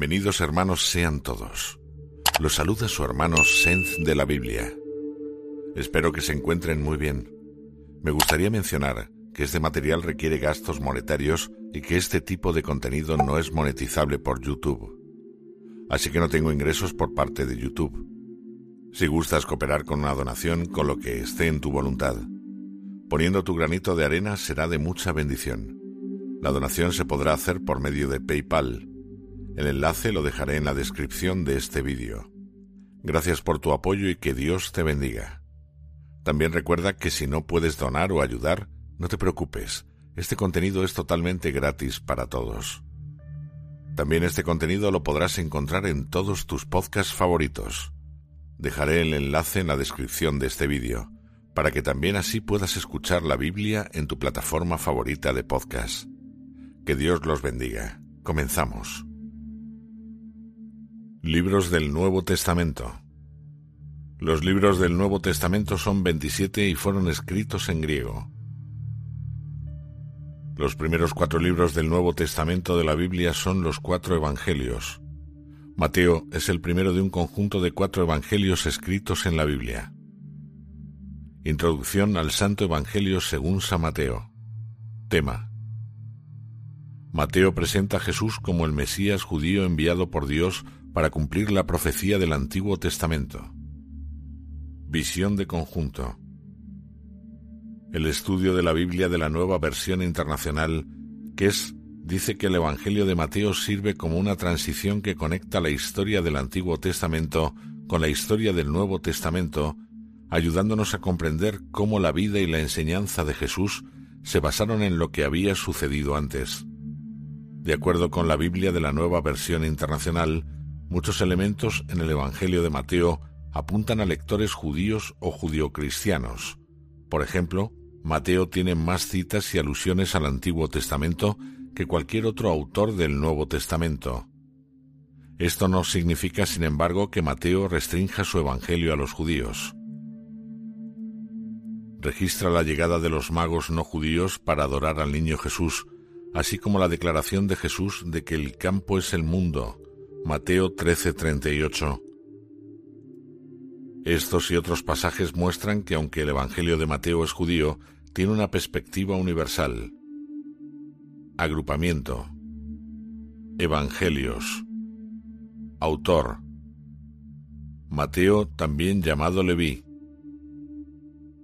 Bienvenidos hermanos sean todos. Los saluda su hermano Senz de la Biblia. Espero que se encuentren muy bien. Me gustaría mencionar que este material requiere gastos monetarios y que este tipo de contenido no es monetizable por YouTube. Así que no tengo ingresos por parte de YouTube. Si gustas cooperar con una donación con lo que esté en tu voluntad, poniendo tu granito de arena será de mucha bendición. La donación se podrá hacer por medio de PayPal. El enlace lo dejaré en la descripción de este vídeo. Gracias por tu apoyo y que Dios te bendiga. También recuerda que si no puedes donar o ayudar, no te preocupes, este contenido es totalmente gratis para todos. También este contenido lo podrás encontrar en todos tus podcasts favoritos. Dejaré el enlace en la descripción de este vídeo, para que también así puedas escuchar la Biblia en tu plataforma favorita de podcast. Que Dios los bendiga. Comenzamos. Libros del Nuevo Testamento. Los libros del Nuevo Testamento son 27 y fueron escritos en griego. Los primeros cuatro libros del Nuevo Testamento de la Biblia son los cuatro Evangelios. Mateo es el primero de un conjunto de cuatro Evangelios escritos en la Biblia. Introducción al Santo Evangelio según San Mateo. Tema. Mateo presenta a Jesús como el Mesías judío enviado por Dios para cumplir la profecía del Antiguo Testamento. Visión de conjunto. El estudio de la Biblia de la nueva versión internacional, que es, dice que el Evangelio de Mateo sirve como una transición que conecta la historia del Antiguo Testamento con la historia del Nuevo Testamento, ayudándonos a comprender cómo la vida y la enseñanza de Jesús se basaron en lo que había sucedido antes. De acuerdo con la Biblia de la nueva versión internacional, muchos elementos en el Evangelio de Mateo apuntan a lectores judíos o judio-cristianos. Por ejemplo, Mateo tiene más citas y alusiones al Antiguo Testamento que cualquier otro autor del Nuevo Testamento. Esto no significa, sin embargo, que Mateo restrinja su Evangelio a los judíos. Registra la llegada de los magos no judíos para adorar al niño Jesús, así como la declaración de Jesús de que el campo es el mundo, Mateo 13:38. Estos y otros pasajes muestran que aunque el Evangelio de Mateo es judío, tiene una perspectiva universal. Agrupamiento. Evangelios. Autor. Mateo, también llamado Leví.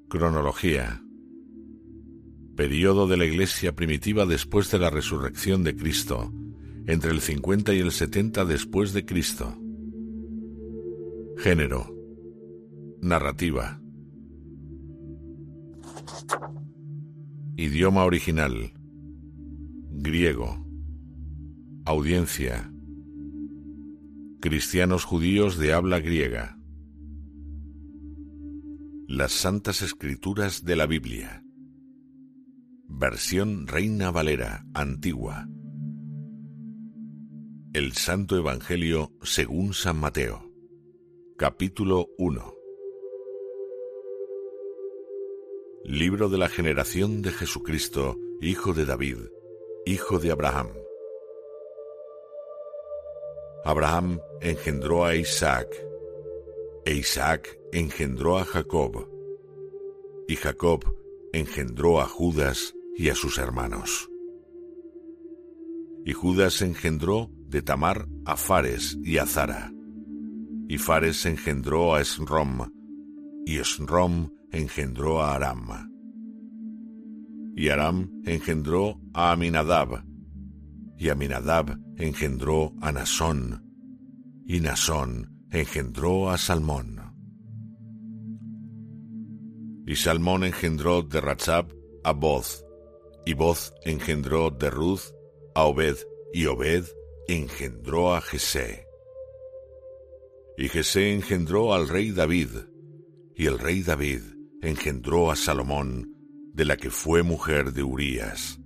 Cronología. Periodo de la Iglesia primitiva después de la resurrección de Cristo, entre el 50 y el 70 después de Cristo. Género Narrativa. Idioma original. Griego. Audiencia. Cristianos judíos de habla griega. Las Santas Escrituras de la Biblia. Versión Reina Valera, antigua. El Santo Evangelio según San Mateo. Capítulo 1. Libro de la generación de Jesucristo, hijo de David, hijo de Abraham. Abraham engendró a Isaac, e Isaac engendró a Jacob, y Jacob engendró a Judas y a sus hermanos. Y Judas engendró de Tamar a Fares y a Zara, y Fares engendró a Esrom, y Esrom engendró a Aram. Y Aram engendró a Aminadab, y Aminadab engendró a Nasón, y Nasón engendró a Salmón. Y Salmón engendró de Rachab a Boz, y Boz engendró de Ruth a Obed, y Obed engendró a Jesé. Y Jesé engendró al rey David, y el rey David engendró a Salomón, de la que fue mujer de Urías.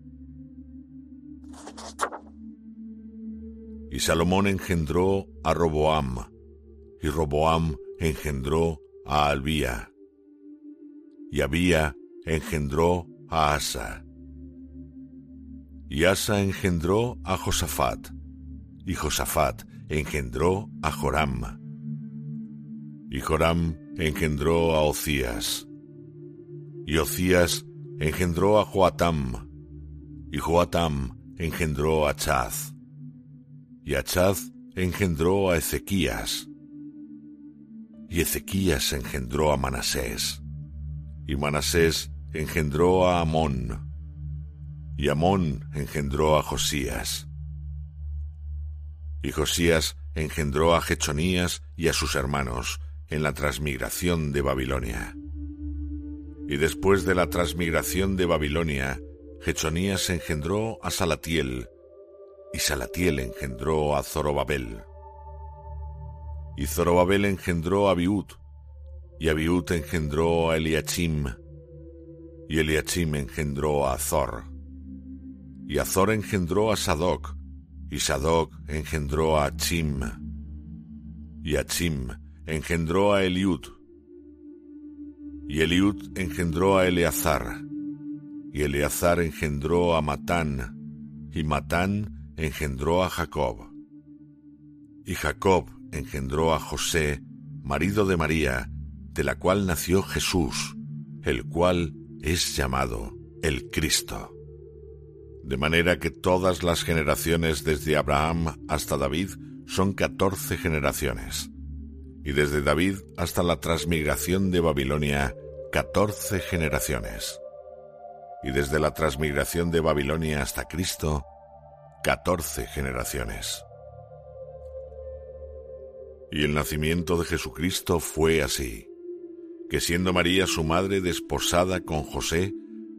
Y Salomón engendró a Roboam, y Roboam engendró a Albía, y Abía engendró a Asa, y Asa engendró a Josafat, y Josafat engendró a Joram. Y Joram engendró a Ocías. Y Ocías engendró a Joatam. Y Joatam engendró a Chaz. Y Achaz engendró a Ezequías. Y Ezequías engendró a Manasés. Y Manasés engendró a Amón. Y Amón engendró a Josías. Y Josías engendró a Jechonías y a sus hermanos en la transmigración de Babilonia. Y después de la transmigración de Babilonia, Jechonías engendró a Salatiel, y Salatiel engendró a Zorobabel. Y Zorobabel engendró a Abiud, y Abiud engendró a Eliachim, y Eliachim engendró a Azor. Y Azor engendró a Sadoc, y Sadoc engendró a Achim, y Achim engendró a Eliud, y Eliud engendró a Eleazar, y Eleazar engendró a Matán, y Matán engendró a Jacob. Y Jacob engendró a José, marido de María, de la cual nació Jesús, el cual es llamado el Cristo. De manera que todas las generaciones desde Abraham hasta David son catorce generaciones, y desde David hasta la transmigración de Babilonia, catorce generaciones, y desde la transmigración de Babilonia hasta Cristo, catorce generaciones. Y el nacimiento de Jesucristo fue así, que siendo María su madre desposada con José,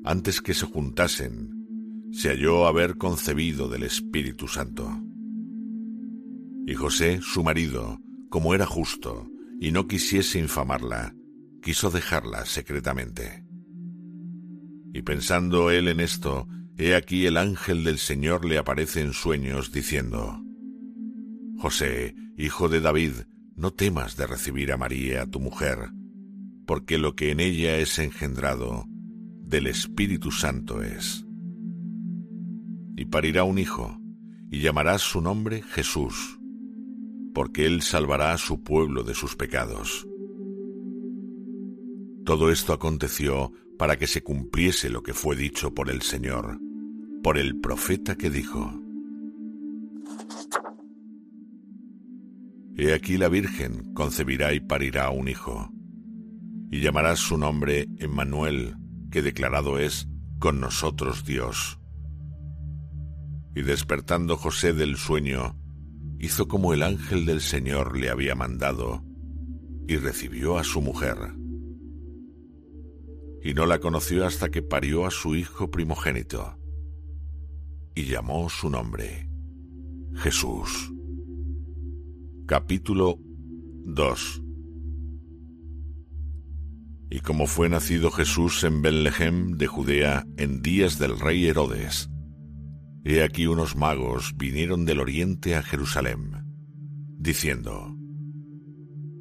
antes que se juntasen, se halló haber concebido del Espíritu Santo. Y José, su marido, como era justo y no quisiese infamarla, quiso dejarla secretamente. Y pensando él en esto, he aquí el ángel del Señor le aparece en sueños diciendo, José, hijo de David, no temas de recibir a María, tu mujer, porque lo que en ella es engendrado del Espíritu Santo es y parirá un hijo, y llamarás su nombre Jesús, porque él salvará a su pueblo de sus pecados. Todo esto aconteció para que se cumpliese lo que fue dicho por el Señor, por el profeta que dijo, He aquí la Virgen concebirá y parirá un hijo, y llamarás su nombre Emmanuel, que declarado es con nosotros Dios. Y despertando José del sueño, hizo como el ángel del Señor le había mandado, y recibió a su mujer. Y no la conoció hasta que parió a su hijo primogénito, y llamó su nombre Jesús. Capítulo 2 Y como fue nacido Jesús en Betlehem de Judea en días del rey Herodes, He aquí unos magos vinieron del oriente a Jerusalén, diciendo,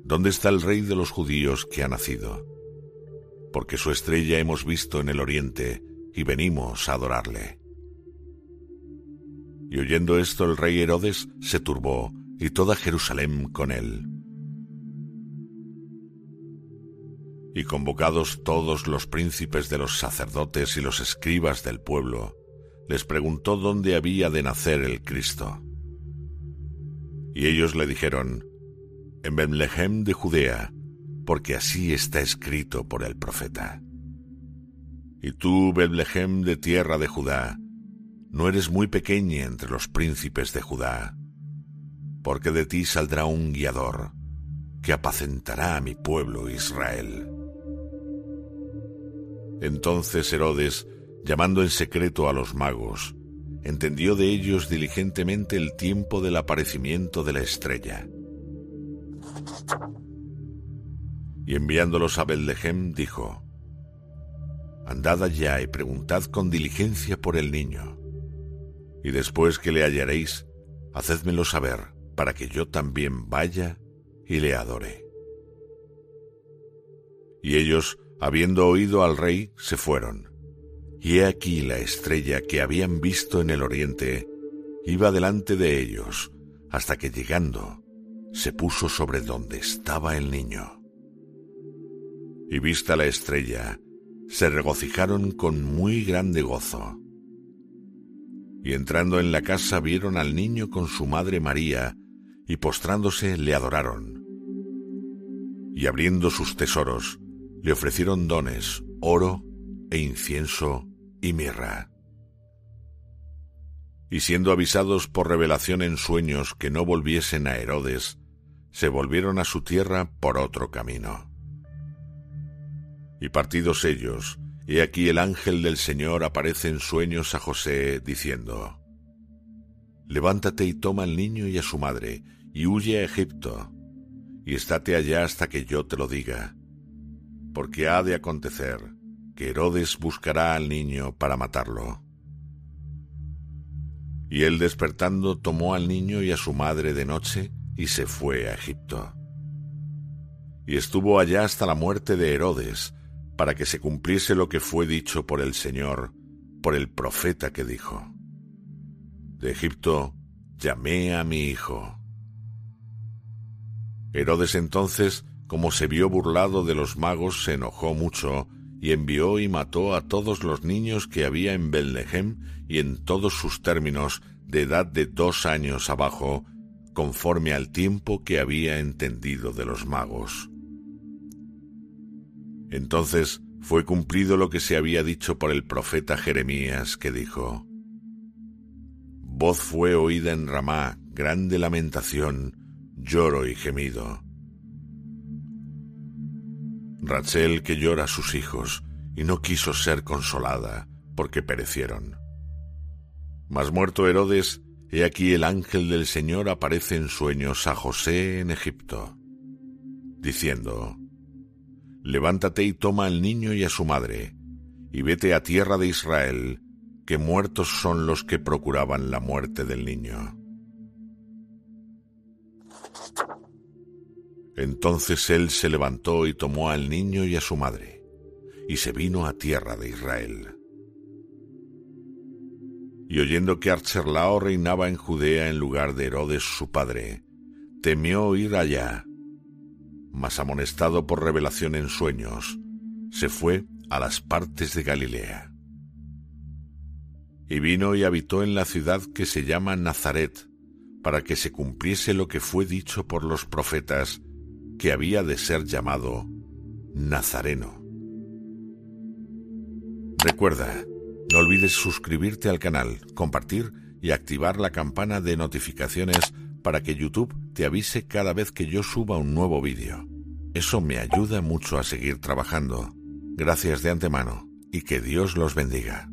¿Dónde está el rey de los judíos que ha nacido? Porque su estrella hemos visto en el oriente y venimos a adorarle. Y oyendo esto el rey Herodes se turbó y toda Jerusalén con él. Y convocados todos los príncipes de los sacerdotes y los escribas del pueblo, les preguntó dónde había de nacer el Cristo. Y ellos le dijeron, en Betlehem de Judea, porque así está escrito por el profeta. Y tú, Betlehem de tierra de Judá, no eres muy pequeña entre los príncipes de Judá, porque de ti saldrá un guiador que apacentará a mi pueblo Israel. Entonces Herodes llamando en secreto a los magos, entendió de ellos diligentemente el tiempo del aparecimiento de la estrella. Y enviándolos a Betlehem, dijo, Andad allá y preguntad con diligencia por el niño, y después que le hallaréis, hacedmelo saber, para que yo también vaya y le adore. Y ellos, habiendo oído al rey, se fueron y he aquí la estrella que habían visto en el oriente iba delante de ellos, hasta que llegando se puso sobre donde estaba el niño. Y vista la estrella, se regocijaron con muy grande gozo. Y entrando en la casa vieron al niño con su madre María, y postrándose le adoraron. Y abriendo sus tesoros, le ofrecieron dones, oro e incienso y mirra. Y siendo avisados por revelación en sueños que no volviesen a Herodes, se volvieron a su tierra por otro camino. Y partidos ellos, he aquí el ángel del Señor aparece en sueños a José, diciendo, Levántate y toma al niño y a su madre, y huye a Egipto, y estate allá hasta que yo te lo diga, porque ha de acontecer que Herodes buscará al niño para matarlo. Y él despertando tomó al niño y a su madre de noche y se fue a Egipto. Y estuvo allá hasta la muerte de Herodes, para que se cumpliese lo que fue dicho por el Señor, por el profeta que dijo, De Egipto llamé a mi hijo. Herodes entonces, como se vio burlado de los magos, se enojó mucho y envió y mató a todos los niños que había en Bellehem y en todos sus términos de edad de dos años abajo, conforme al tiempo que había entendido de los magos. Entonces fue cumplido lo que se había dicho por el profeta Jeremías, que dijo, Voz fue oída en Ramá, grande lamentación, lloro y gemido. Rachel que llora a sus hijos y no quiso ser consolada porque perecieron. Mas muerto Herodes, he aquí el ángel del Señor aparece en sueños a José en Egipto, diciendo, Levántate y toma al niño y a su madre, y vete a tierra de Israel, que muertos son los que procuraban la muerte del niño. Entonces él se levantó y tomó al niño y a su madre, y se vino a tierra de Israel. Y oyendo que Archerlao reinaba en Judea en lugar de Herodes su padre, temió ir allá, mas amonestado por revelación en sueños, se fue a las partes de Galilea. Y vino y habitó en la ciudad que se llama Nazaret, para que se cumpliese lo que fue dicho por los profetas, que había de ser llamado Nazareno. Recuerda, no olvides suscribirte al canal, compartir y activar la campana de notificaciones para que YouTube te avise cada vez que yo suba un nuevo vídeo. Eso me ayuda mucho a seguir trabajando. Gracias de antemano y que Dios los bendiga.